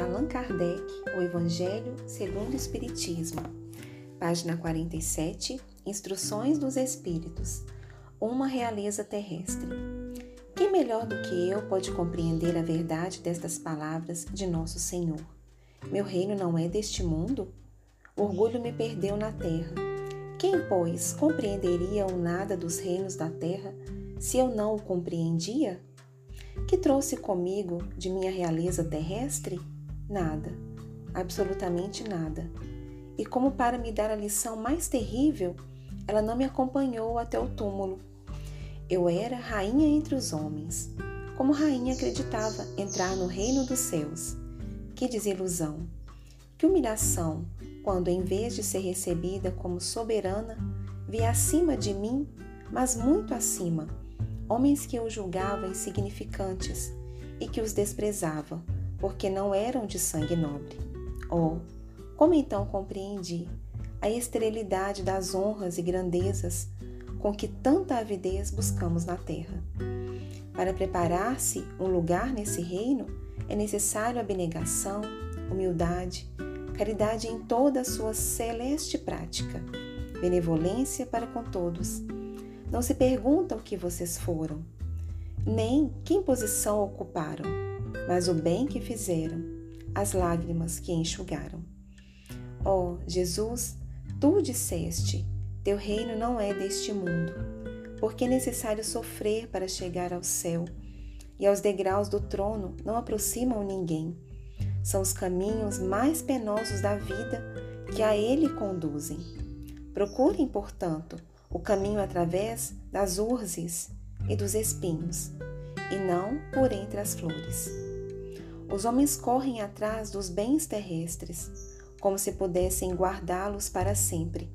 Allan Kardec, O Evangelho segundo o Espiritismo, página 47, Instruções dos Espíritos, uma realeza terrestre. Quem melhor do que eu pode compreender a verdade destas palavras de nosso Senhor? Meu reino não é deste mundo? O orgulho me perdeu na terra. Quem, pois, compreenderia o nada dos reinos da terra se eu não o compreendia? Que trouxe comigo de minha realeza terrestre? Nada, absolutamente nada. E como para me dar a lição mais terrível, ela não me acompanhou até o túmulo. Eu era rainha entre os homens. Como rainha acreditava entrar no reino dos céus. Que desilusão! Que humilhação, quando em vez de ser recebida como soberana, vi acima de mim, mas muito acima, homens que eu julgava insignificantes e que os desprezava, porque não eram de sangue nobre. Oh, como então compreendi a esterilidade das honras e grandezas com que tanta avidez buscamos na terra. Para preparar-se um lugar nesse reino, é necessário abnegação, humildade, caridade em toda a sua celeste prática, benevolência para com todos, não se pergunta o que vocês foram, nem que posição ocuparam, mas o bem que fizeram, as lágrimas que enxugaram. Ó oh, Jesus, tu disseste: Teu reino não é deste mundo, porque é necessário sofrer para chegar ao céu, e aos degraus do trono não aproximam ninguém. São os caminhos mais penosos da vida que a ele conduzem. Procurem, portanto, o caminho através das urzes e dos espinhos, e não por entre as flores. Os homens correm atrás dos bens terrestres, como se pudessem guardá-los para sempre.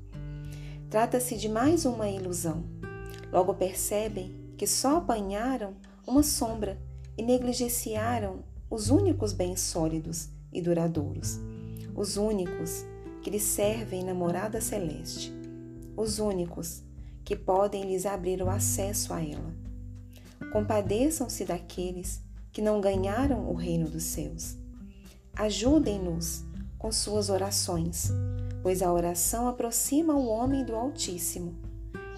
Trata-se de mais uma ilusão. Logo percebem que só apanharam uma sombra e negligenciaram os únicos bens sólidos e duradouros, os únicos que lhes servem na morada celeste os únicos que podem lhes abrir o acesso a ela. Compadeçam-se daqueles que não ganharam o reino dos céus. Ajudem-nos com suas orações, pois a oração aproxima o homem do Altíssimo.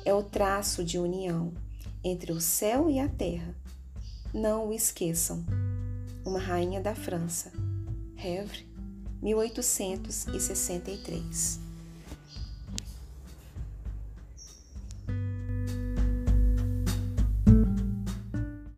É o traço de união entre o céu e a terra. Não o esqueçam. Uma rainha da França. Hevre, 1863.